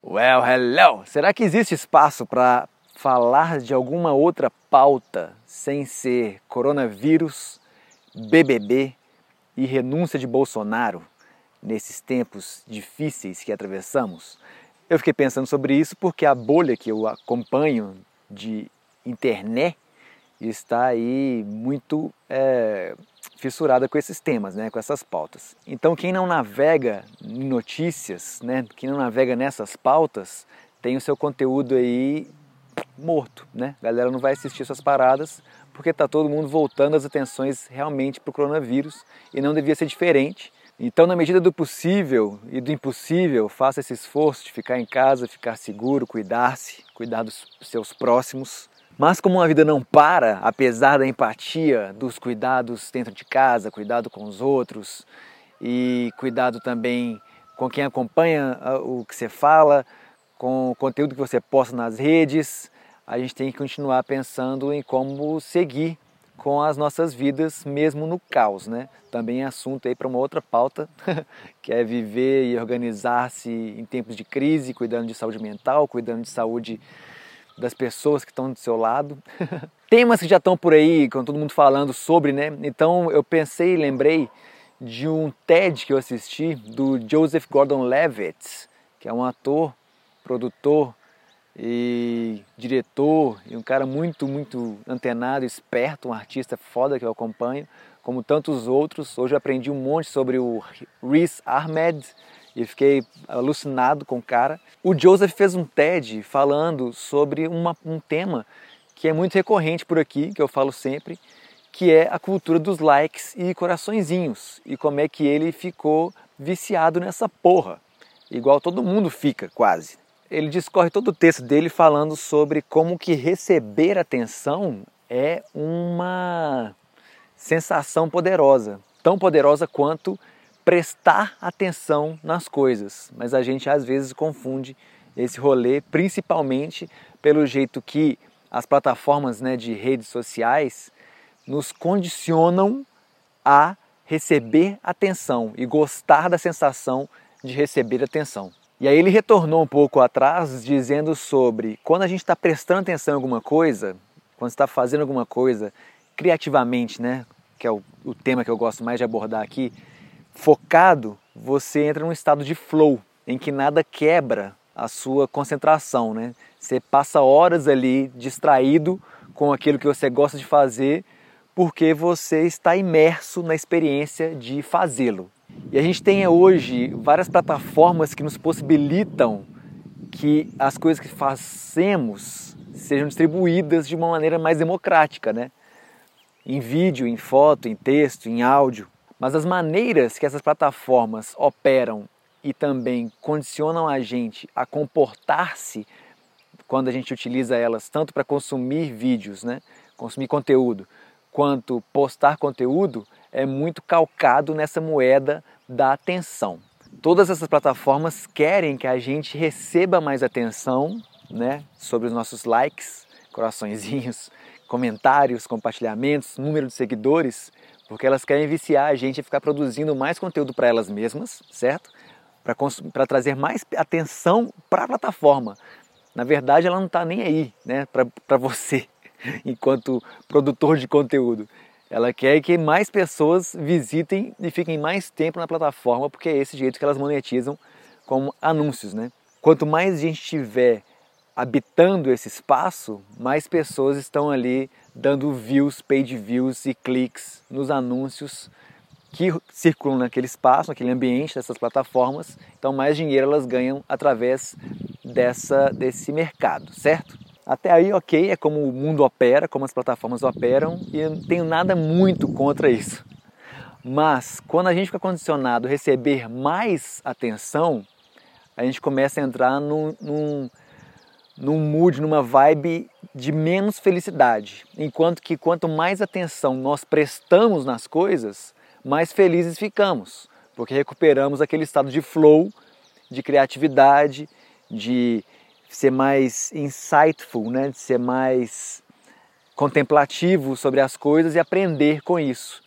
Well, hello! Será que existe espaço para falar de alguma outra pauta sem ser coronavírus, BBB e renúncia de Bolsonaro nesses tempos difíceis que atravessamos? Eu fiquei pensando sobre isso porque a bolha que eu acompanho de internet está aí muito é, fissurada com esses temas, né, com essas pautas. Então quem não navega em notícias, né, quem não navega nessas pautas, tem o seu conteúdo aí morto, né? A galera não vai assistir essas paradas porque está todo mundo voltando as atenções realmente para o coronavírus e não devia ser diferente. Então, na medida do possível e do impossível, faça esse esforço de ficar em casa, ficar seguro, cuidar-se, cuidar dos seus próximos, mas como a vida não para, apesar da empatia, dos cuidados dentro de casa, cuidado com os outros e cuidado também com quem acompanha ah, o que você fala, com o conteúdo que você posta nas redes, a gente tem que continuar pensando em como seguir com as nossas vidas mesmo no caos, né? Também é assunto aí para uma outra pauta, que é viver e organizar-se em tempos de crise, cuidando de saúde mental, cuidando de saúde das pessoas que estão do seu lado. Temas que já estão por aí, com todo mundo falando sobre, né? Então eu pensei e lembrei de um TED que eu assisti do Joseph Gordon-Levitt, que é um ator, produtor e diretor e um cara muito, muito antenado, esperto, um artista foda que eu acompanho, como tantos outros. Hoje eu aprendi um monte sobre o Riz Ahmed, e fiquei alucinado com o cara. O Joseph fez um TED falando sobre uma, um tema que é muito recorrente por aqui, que eu falo sempre, que é a cultura dos likes e coraçõezinhos e como é que ele ficou viciado nessa porra, igual todo mundo fica quase. Ele discorre todo o texto dele falando sobre como que receber atenção é uma sensação poderosa, tão poderosa quanto prestar atenção nas coisas, mas a gente às vezes confunde esse rolê, principalmente pelo jeito que as plataformas né, de redes sociais nos condicionam a receber atenção e gostar da sensação de receber atenção. E aí ele retornou um pouco atrás dizendo sobre quando a gente está prestando atenção em alguma coisa, quando está fazendo alguma coisa criativamente, né, que é o, o tema que eu gosto mais de abordar aqui, focado, você entra num estado de flow, em que nada quebra a sua concentração, né? Você passa horas ali distraído com aquilo que você gosta de fazer, porque você está imerso na experiência de fazê-lo. E a gente tem hoje várias plataformas que nos possibilitam que as coisas que fazemos sejam distribuídas de uma maneira mais democrática, né? Em vídeo, em foto, em texto, em áudio. Mas as maneiras que essas plataformas operam e também condicionam a gente a comportar-se quando a gente utiliza elas tanto para consumir vídeos, né, consumir conteúdo, quanto postar conteúdo, é muito calcado nessa moeda da atenção. Todas essas plataformas querem que a gente receba mais atenção, né, sobre os nossos likes, coraçõezinhos, comentários, compartilhamentos, número de seguidores, porque elas querem viciar a gente a ficar produzindo mais conteúdo para elas mesmas, certo? Para trazer mais atenção para a plataforma. Na verdade, ela não está nem aí né, para você, enquanto produtor de conteúdo. Ela quer que mais pessoas visitem e fiquem mais tempo na plataforma, porque é esse jeito que elas monetizam com anúncios. Né? Quanto mais gente tiver habitando esse espaço, mais pessoas estão ali dando views, paid views e cliques nos anúncios que circulam naquele espaço, naquele ambiente dessas plataformas. Então, mais dinheiro elas ganham através dessa, desse mercado, certo? Até aí, ok, é como o mundo opera, como as plataformas operam, e eu não tenho nada muito contra isso. Mas quando a gente fica condicionado a receber mais atenção, a gente começa a entrar num, num num mood, numa vibe de menos felicidade. Enquanto que quanto mais atenção nós prestamos nas coisas, mais felizes ficamos, porque recuperamos aquele estado de flow, de criatividade, de ser mais insightful, né? de ser mais contemplativo sobre as coisas e aprender com isso,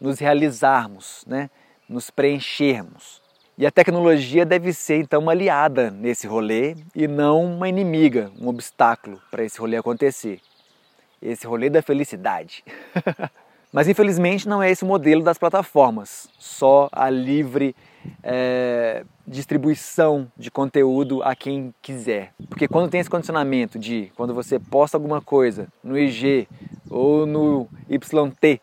nos realizarmos, né? nos preenchermos. E a tecnologia deve ser então uma aliada nesse rolê e não uma inimiga, um obstáculo para esse rolê acontecer. Esse rolê da felicidade. Mas infelizmente não é esse o modelo das plataformas, só a livre é, distribuição de conteúdo a quem quiser. Porque quando tem esse condicionamento de quando você posta alguma coisa no IG ou no YT,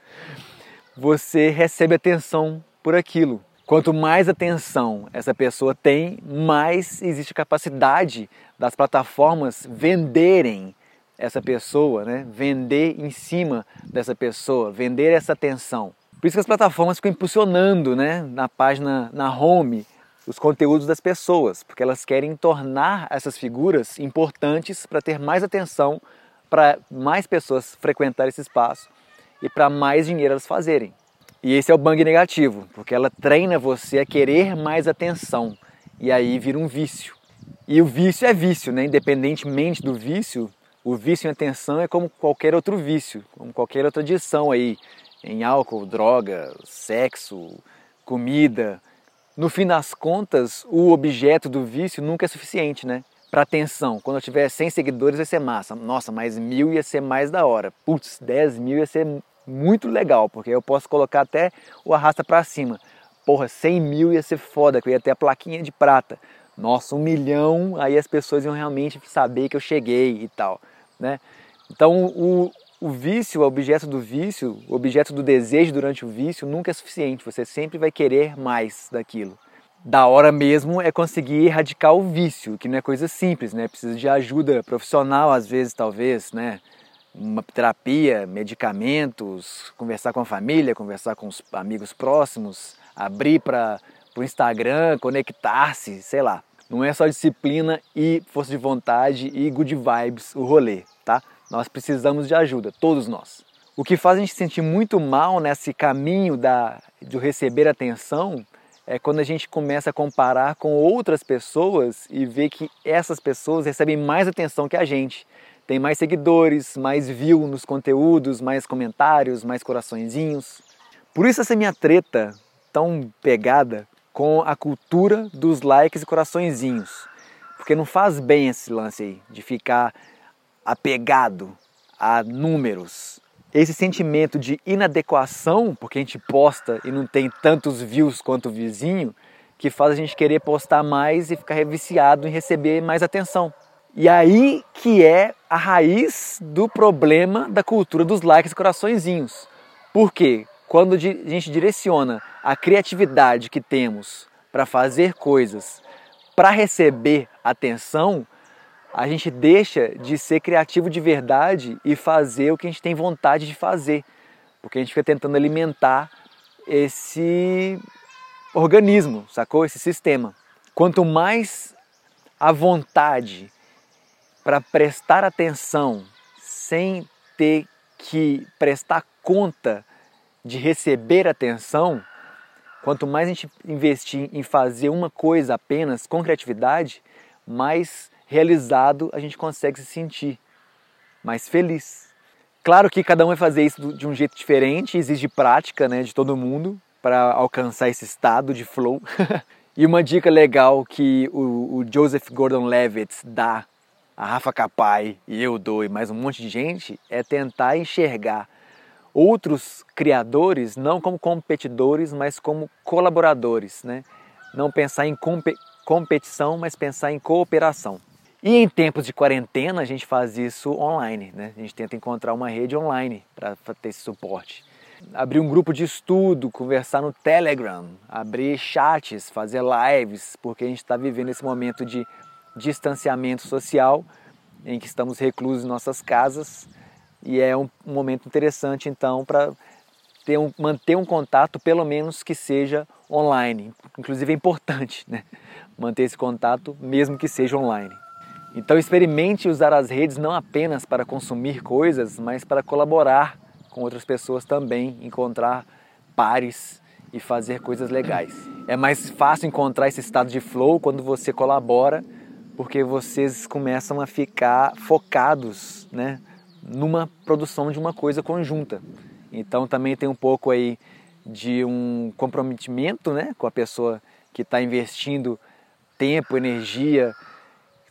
você recebe atenção por aquilo. Quanto mais atenção essa pessoa tem, mais existe capacidade das plataformas venderem essa pessoa, né? vender em cima dessa pessoa, vender essa atenção. Por isso que as plataformas ficam impulsionando né? na página, na home, os conteúdos das pessoas, porque elas querem tornar essas figuras importantes para ter mais atenção, para mais pessoas frequentar esse espaço e para mais dinheiro elas fazerem. E esse é o bang negativo, porque ela treina você a querer mais atenção e aí vira um vício. E o vício é vício, né? Independentemente do vício, o vício em atenção é como qualquer outro vício, como qualquer outra adição aí em álcool, droga, sexo, comida. No fim das contas, o objeto do vício nunca é suficiente, né? Para atenção. Quando eu tiver 100 seguidores vai ser massa. Nossa, mais mil ia ser mais da hora. Putz, 10 mil ia ser muito legal, porque eu posso colocar até o arrasta para cima. Porra, 100 mil ia ser foda, que eu ia ter a plaquinha de prata. Nossa, um milhão, aí as pessoas iam realmente saber que eu cheguei e tal, né? Então, o, o vício, o objeto do vício, o objeto do desejo durante o vício nunca é suficiente. Você sempre vai querer mais daquilo. Da hora mesmo é conseguir erradicar o vício, que não é coisa simples, né? Precisa de ajuda profissional às vezes, talvez, né? Uma terapia, medicamentos, conversar com a família, conversar com os amigos próximos, abrir para o Instagram, conectar-se, sei lá. Não é só disciplina e força de vontade e good vibes o rolê, tá? Nós precisamos de ajuda, todos nós. O que faz a gente sentir muito mal nesse caminho da, de receber atenção é quando a gente começa a comparar com outras pessoas e vê que essas pessoas recebem mais atenção que a gente tem mais seguidores, mais view nos conteúdos, mais comentários, mais coraçõezinhos. Por isso essa minha treta tão pegada com a cultura dos likes e coraçõezinhos. Porque não faz bem esse lance aí de ficar apegado a números. Esse sentimento de inadequação, porque a gente posta e não tem tantos views quanto o vizinho, que faz a gente querer postar mais e ficar viciado em receber mais atenção. E aí que é a raiz do problema da cultura dos likes e coraçõezinhos. Por quê? Quando a gente direciona a criatividade que temos para fazer coisas para receber atenção, a gente deixa de ser criativo de verdade e fazer o que a gente tem vontade de fazer. Porque a gente fica tentando alimentar esse organismo, sacou? Esse sistema. Quanto mais a vontade para prestar atenção sem ter que prestar conta de receber atenção, quanto mais a gente investir em fazer uma coisa apenas com criatividade, mais realizado a gente consegue se sentir, mais feliz. Claro que cada um vai fazer isso de um jeito diferente, exige prática né, de todo mundo para alcançar esse estado de flow. e uma dica legal que o, o Joseph Gordon-Levitt dá a Rafa Capai e eu dou e mais um monte de gente é tentar enxergar outros criadores não como competidores, mas como colaboradores, né? Não pensar em competição, mas pensar em cooperação. E em tempos de quarentena a gente faz isso online, né? A gente tenta encontrar uma rede online para ter esse suporte. Abrir um grupo de estudo, conversar no Telegram, abrir chats, fazer lives, porque a gente está vivendo esse momento de distanciamento social, em que estamos reclusos em nossas casas, e é um, um momento interessante então para um, manter um contato, pelo menos que seja online. Inclusive é importante né? manter esse contato, mesmo que seja online. Então experimente usar as redes não apenas para consumir coisas, mas para colaborar com outras pessoas também, encontrar pares e fazer coisas legais. É mais fácil encontrar esse estado de flow quando você colabora porque vocês começam a ficar focados né, numa produção de uma coisa conjunta. Então também tem um pouco aí de um comprometimento né, com a pessoa que está investindo tempo, energia,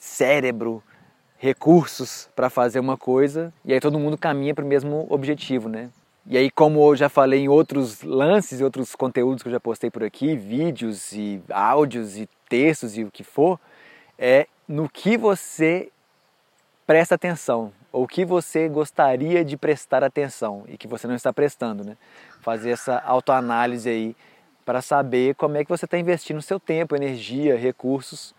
cérebro, recursos para fazer uma coisa e aí todo mundo caminha para o mesmo objetivo, né? E aí, como eu já falei em outros lances e outros conteúdos que eu já postei por aqui, vídeos e áudios e textos e o que for, é no que você presta atenção, ou que você gostaria de prestar atenção e que você não está prestando, né? Fazer essa autoanálise aí para saber como é que você está investindo seu tempo, energia, recursos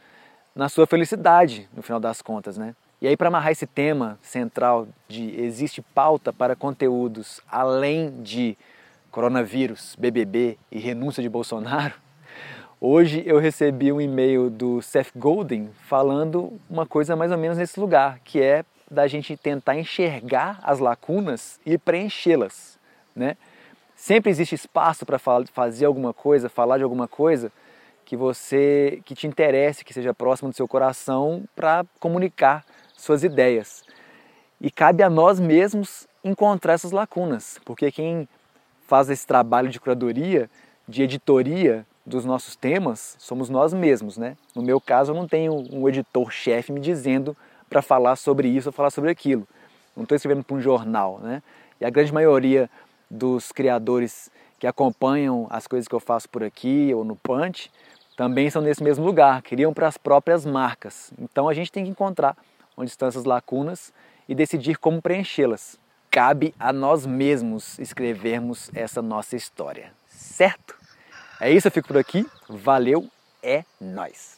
na sua felicidade, no final das contas, né? E aí, para amarrar esse tema central de existe pauta para conteúdos além de coronavírus, BBB e renúncia de Bolsonaro, hoje eu recebi um e-mail do Seth Golden falando uma coisa mais ou menos nesse lugar, que é da gente tentar enxergar as lacunas e preenchê-las, né? Sempre existe espaço para fazer alguma coisa, falar de alguma coisa que você que te interesse, que seja próximo do seu coração para comunicar suas ideias. E cabe a nós mesmos encontrar essas lacunas, porque quem faz esse trabalho de curadoria, de editoria dos nossos temas, somos nós mesmos, né? No meu caso, eu não tenho um editor-chefe me dizendo para falar sobre isso ou falar sobre aquilo. Não estou escrevendo para um jornal, né? E a grande maioria dos criadores que acompanham as coisas que eu faço por aqui ou no Punch também são nesse mesmo lugar, criam para as próprias marcas. Então a gente tem que encontrar onde estão essas lacunas e decidir como preenchê-las. Cabe a nós mesmos escrevermos essa nossa história, certo? É isso, eu fico por aqui. Valeu, é nós.